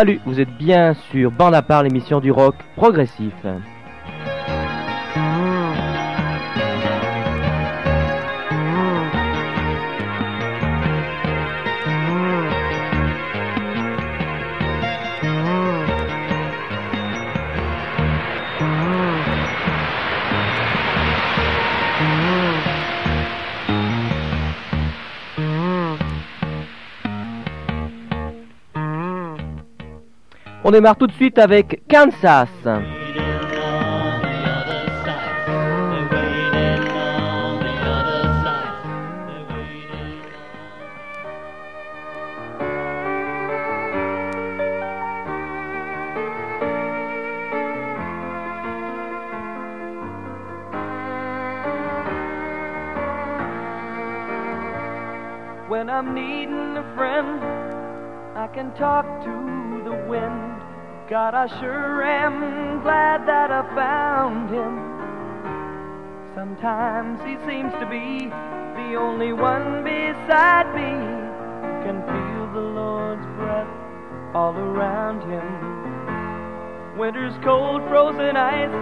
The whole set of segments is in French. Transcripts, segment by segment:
Salut, vous êtes bien sur Bande à part, l'émission du rock progressif. On démarre tout de suite avec Kansas. I sure am glad that I found him. Sometimes he seems to be the only one beside me who can feel the Lord's breath all around him. Winter's cold, frozen ice,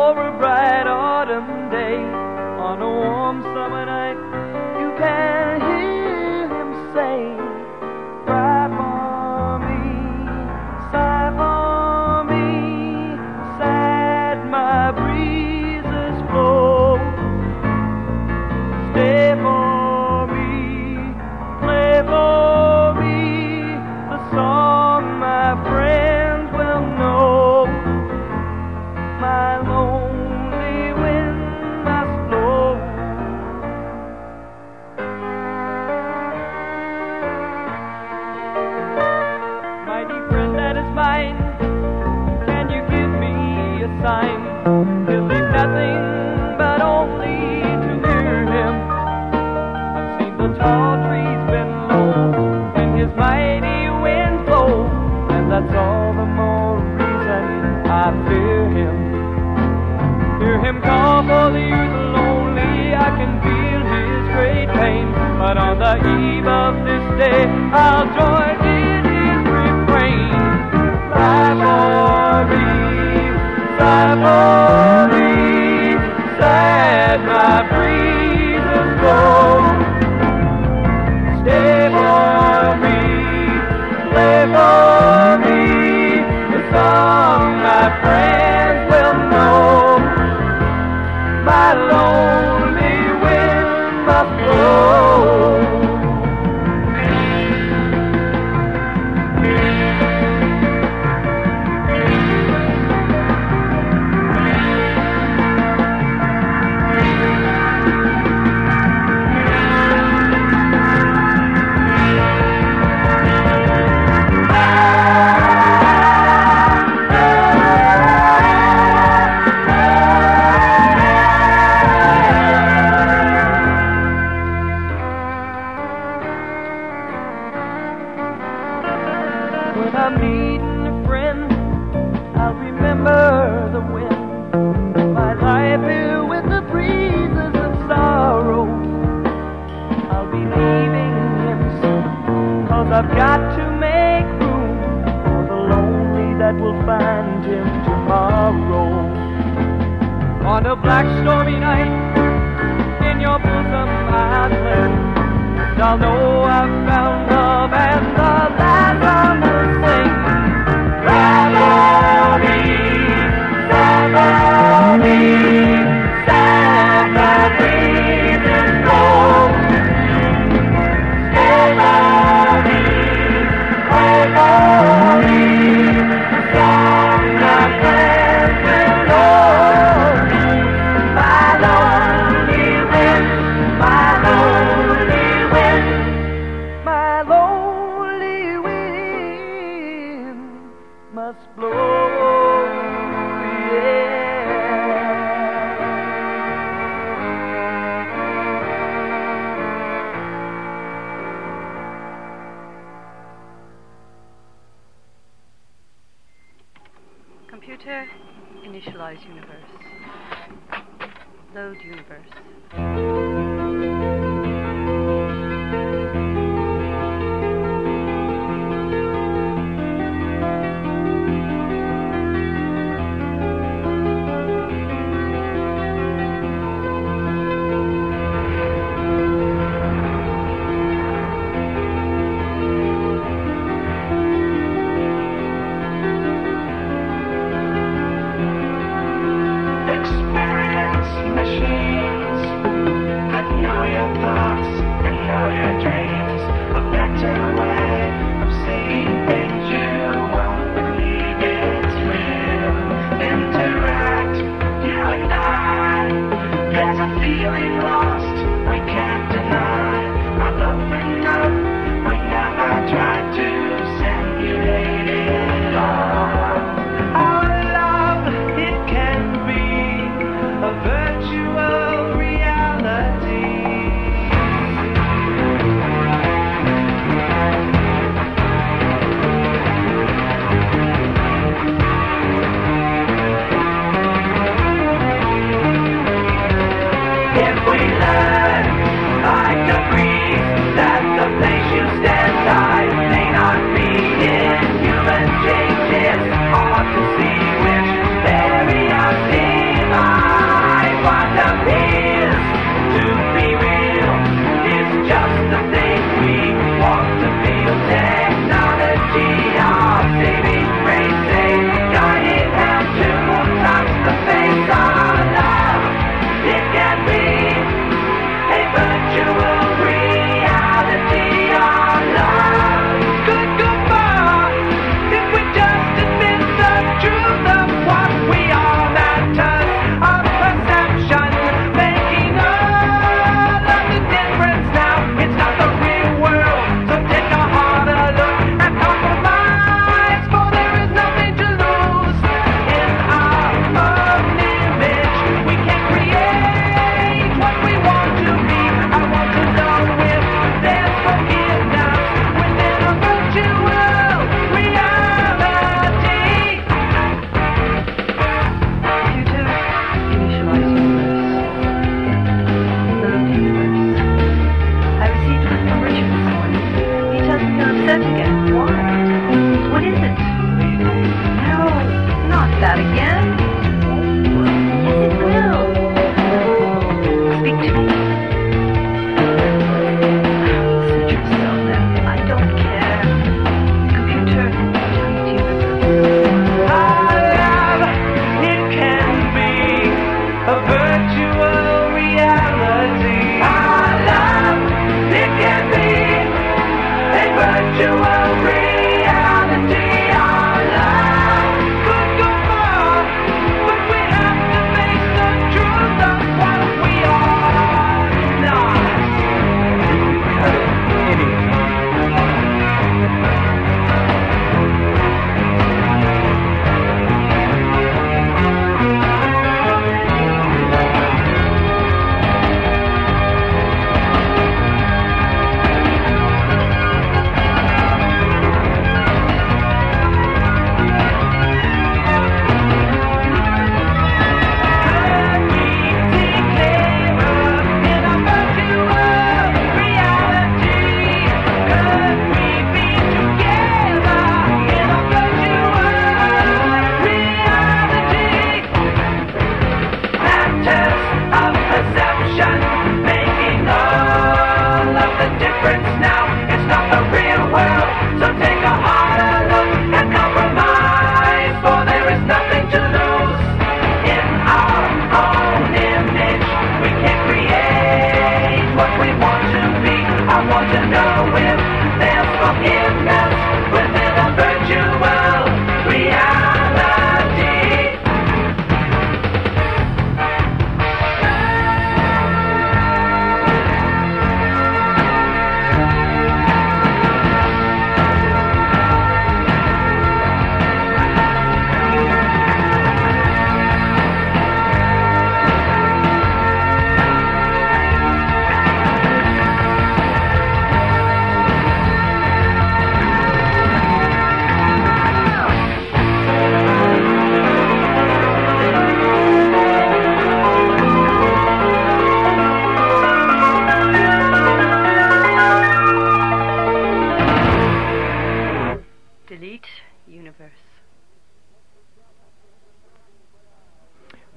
or a bright autumn day. On a warm summer night, you can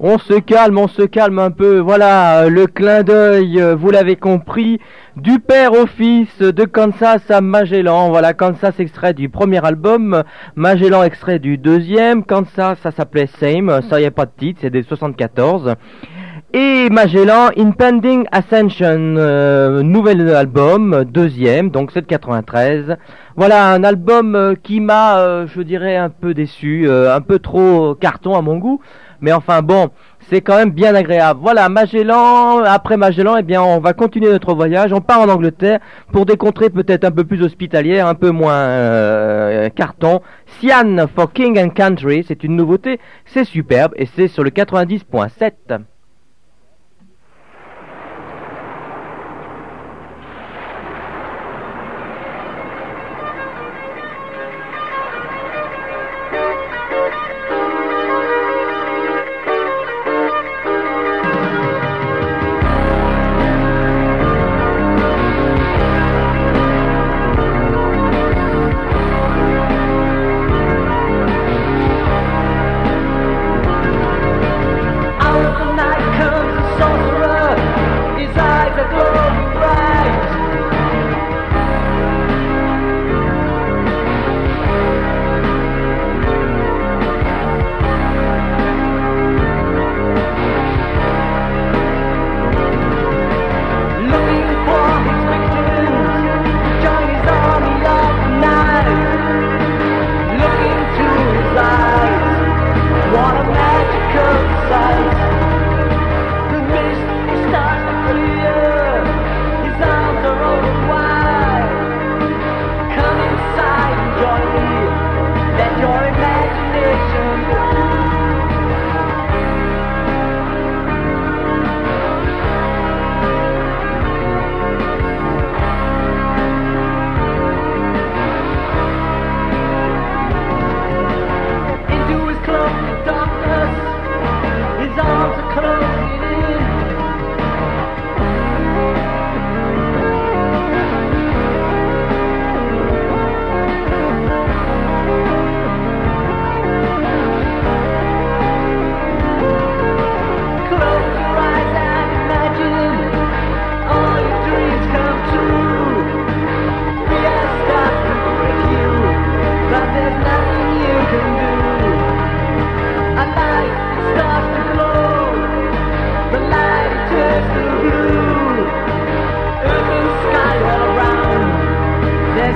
On se calme, on se calme un peu. Voilà, euh, le clin d'œil, euh, vous l'avez compris, du père au fils, de Kansas à Magellan. Voilà, Kansas extrait du premier album, Magellan extrait du deuxième. Kansas, ça s'appelait Same, ça y a pas de titre, c'est des 74. Et Magellan, Impending Ascension, euh, nouvel album, deuxième, donc c'est de 93. Voilà, un album qui m'a, je dirais, un peu déçu, un peu trop carton à mon goût. Mais enfin bon, c'est quand même bien agréable. Voilà, Magellan, après Magellan, eh bien, on va continuer notre voyage. On part en Angleterre pour des contrées peut-être un peu plus hospitalières, un peu moins euh, carton. Sian for King and Country, c'est une nouveauté, c'est superbe et c'est sur le 90.7.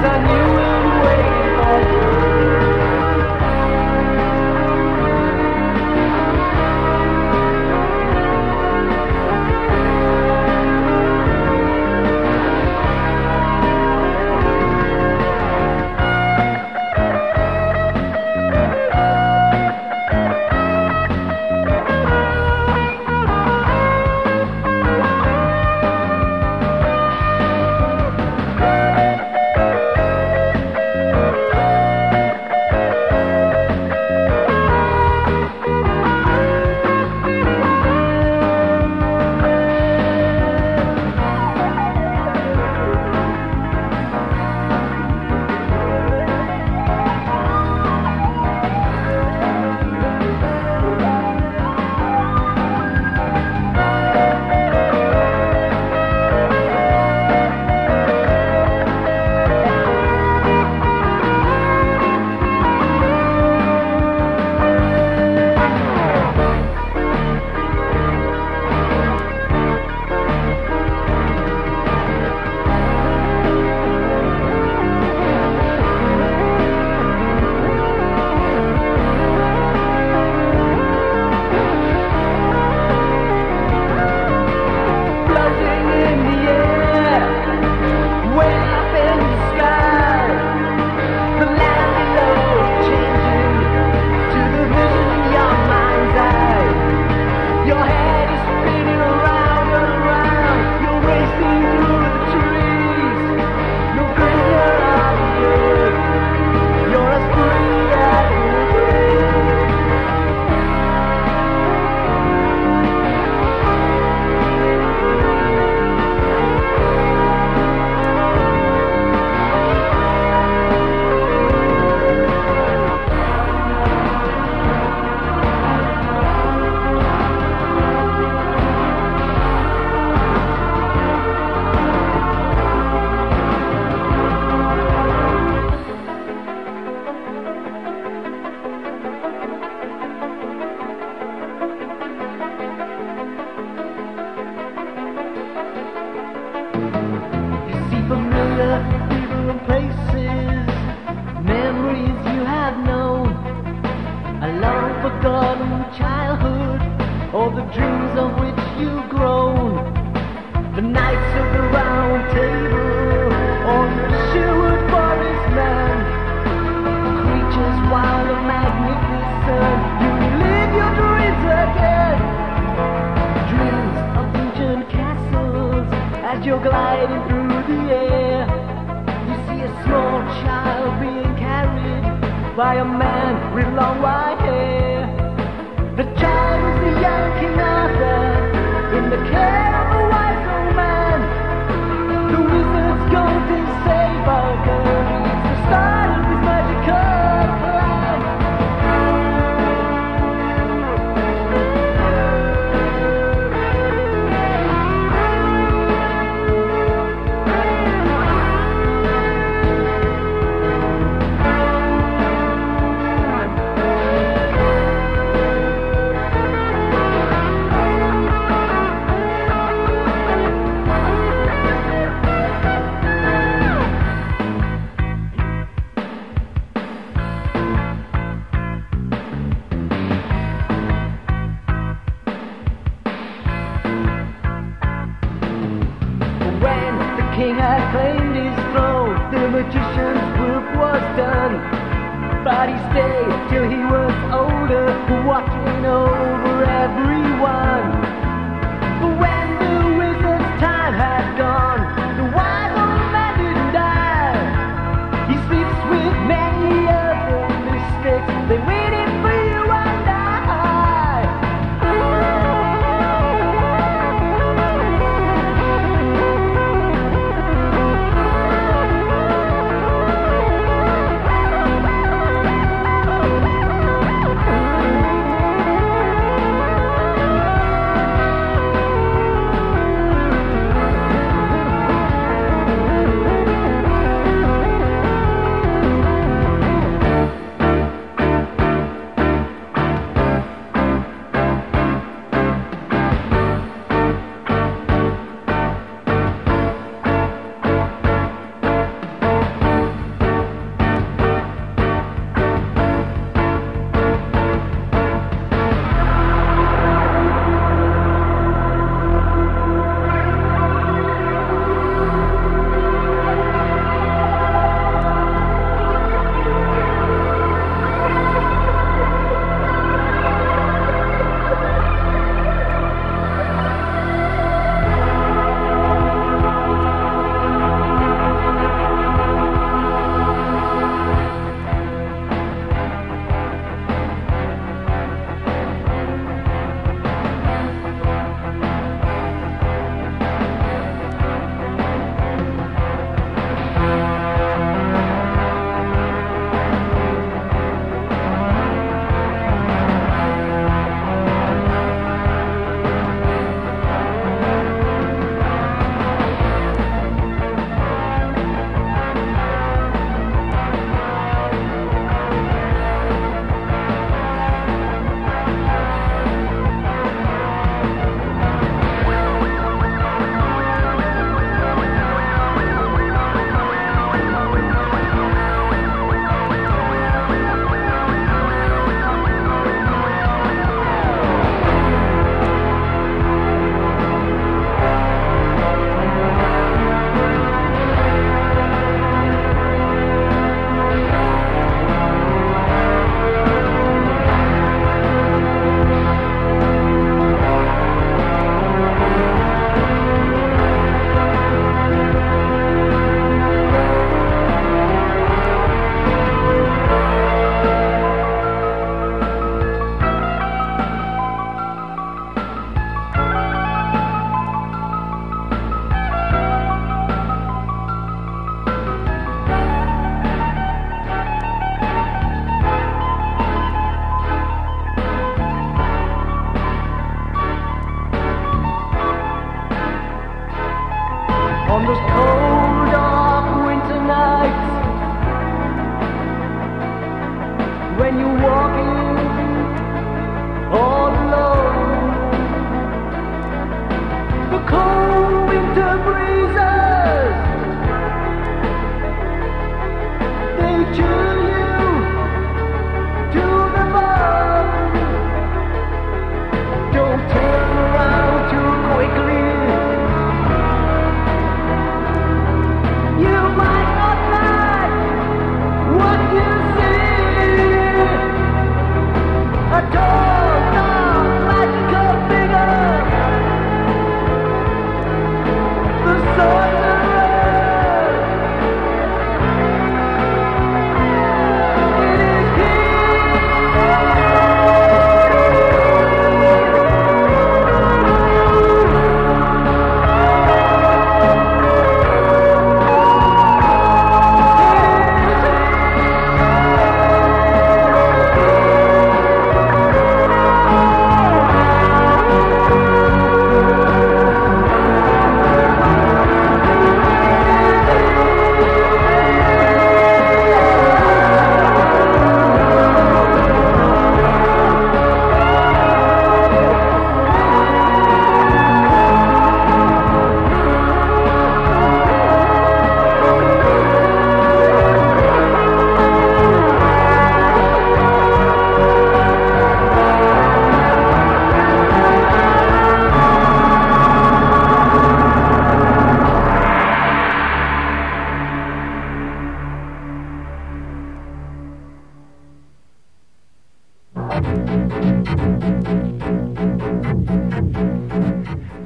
there's a Knights of the Round Table, or Sherwood Forest man, creatures wild and magnificent. You live your dreams again, dreams of ancient castles as you're gliding through the air. You see a small child being carried by a man with long white hair. The child is the young King Arthur.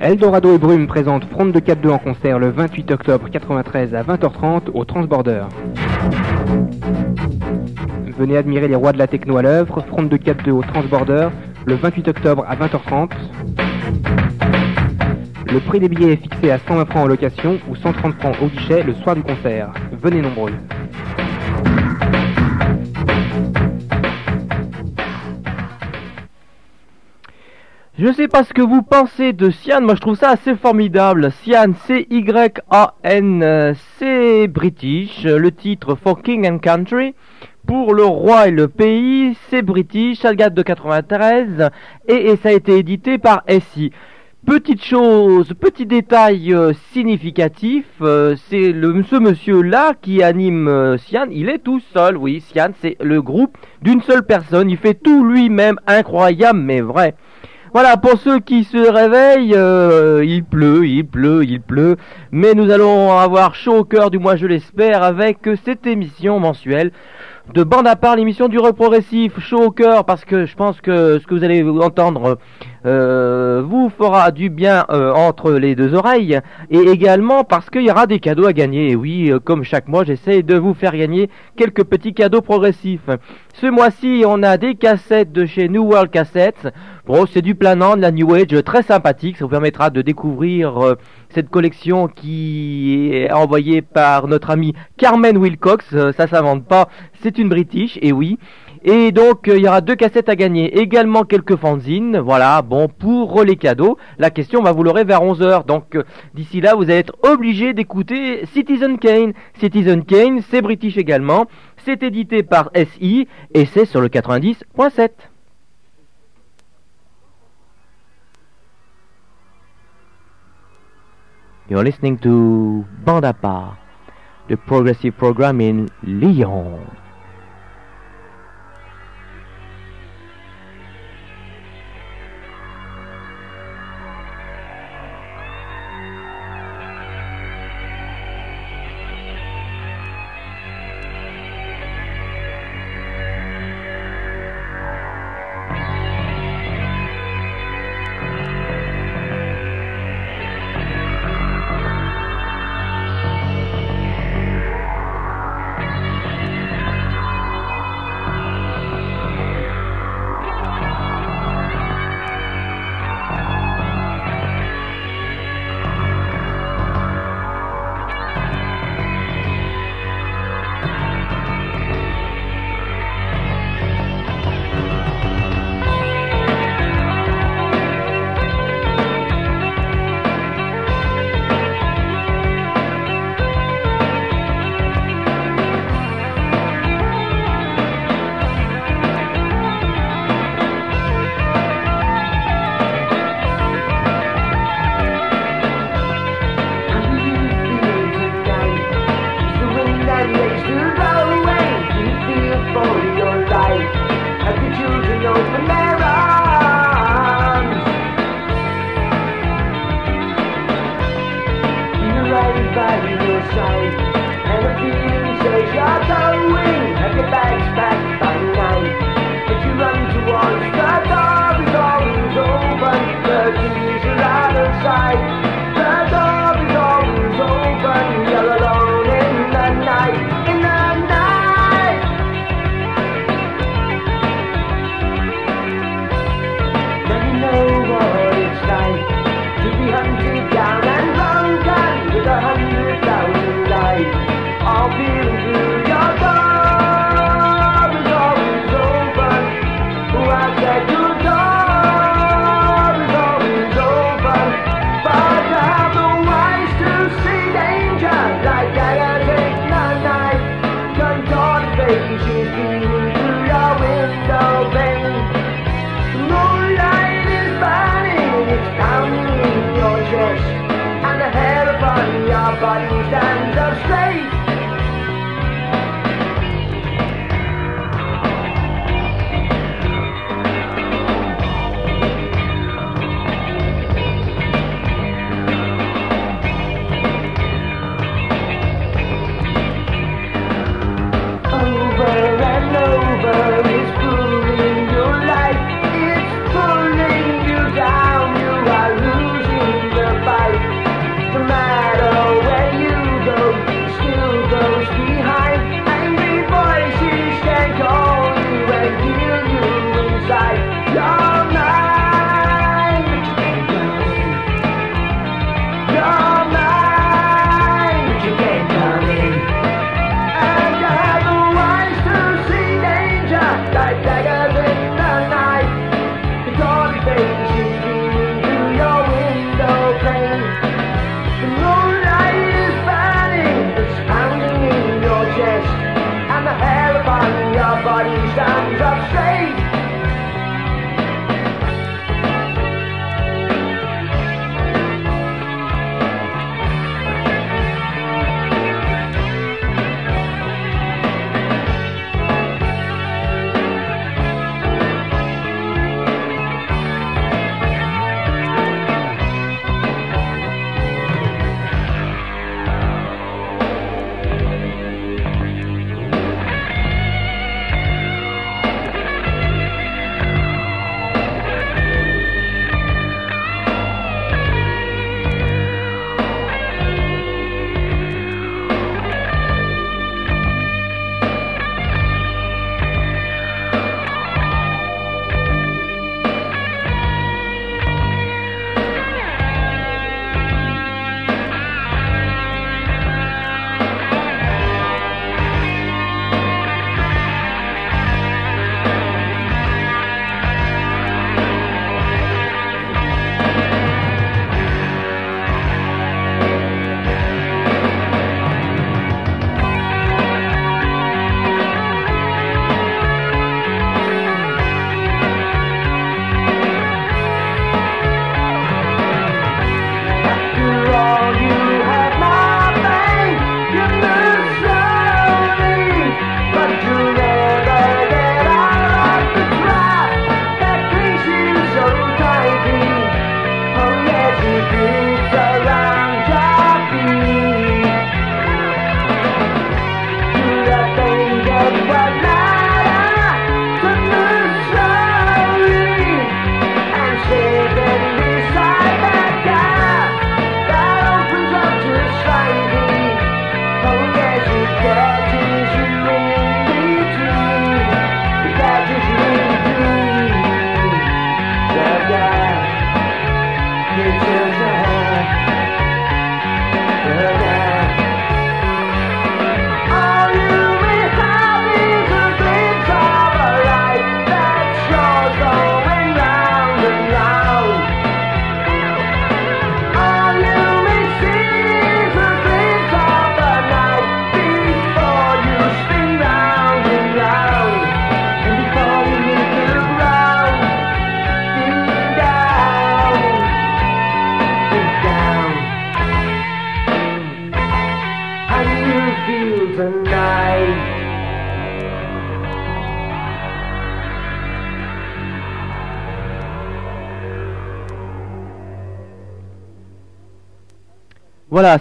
Eldorado et Brume présentent Front de 4-2 en concert le 28 octobre 93 à 20h30 au Transborder. Venez admirer les rois de la techno à l'œuvre, Front de 4-2 au Transborder le 28 octobre à 20h30. Le prix des billets est fixé à 120 francs en location ou 130 francs au guichet le soir du concert. Venez nombreux. Je sais pas ce que vous pensez de Cyan, moi je trouve ça assez formidable. Cyan, C-Y-A-N, euh, c'est british. Le titre For King and Country. Pour le roi et le pays, c'est british, ça de 93 et, ça a été édité par SI. Petite chose, petit détail euh, significatif, euh, c'est ce monsieur là qui anime euh, Cyan, il est tout seul, oui, Cyan c'est le groupe d'une seule personne, il fait tout lui-même, incroyable mais vrai. Voilà, pour ceux qui se réveillent, euh, il pleut, il pleut, il pleut, mais nous allons avoir chaud au cœur, du moins je l'espère, avec cette émission mensuelle de bande à part, l'émission du rock progressif, chaud au cœur, parce que je pense que ce que vous allez entendre euh, vous fera du bien euh, entre les deux oreilles, et également parce qu'il y aura des cadeaux à gagner. Et oui, euh, comme chaque mois, j'essaie de vous faire gagner quelques petits cadeaux progressifs. Ce mois-ci, on a des cassettes de chez New World Cassettes. Bon, c'est du planant, de la New Age, très sympathique. Ça vous permettra de découvrir cette collection qui est envoyée par notre ami Carmen Wilcox. Euh, ça s'invente pas, c'est une British, et oui. Et donc, euh, il y aura deux cassettes à gagner, également quelques fanzines. Voilà, bon, pour les cadeaux. La question, va vous l'aurez vers 11h. Donc, euh, d'ici là, vous allez être obligé d'écouter Citizen Kane. Citizen Kane, c'est British également. C'est édité par SI et c'est sur le 90.7. You're listening to Bandapa, the progressive program in Lyon. by your side And the feeling says you're going Have your bags back.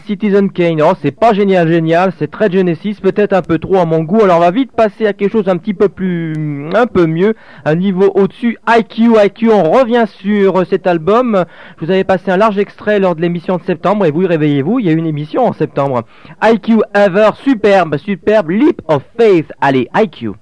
Citizen Kane, oh, c'est pas génial, génial, c'est très Genesis, peut-être un peu trop à mon goût, alors on va vite passer à quelque chose un petit peu plus, un peu mieux, un niveau au-dessus, IQ, IQ, on revient sur cet album, je vous avais passé un large extrait lors de l'émission de septembre, et vous, réveillez-vous, il y a une émission en septembre. IQ Ever, superbe, superbe, Leap of Faith, allez, IQ.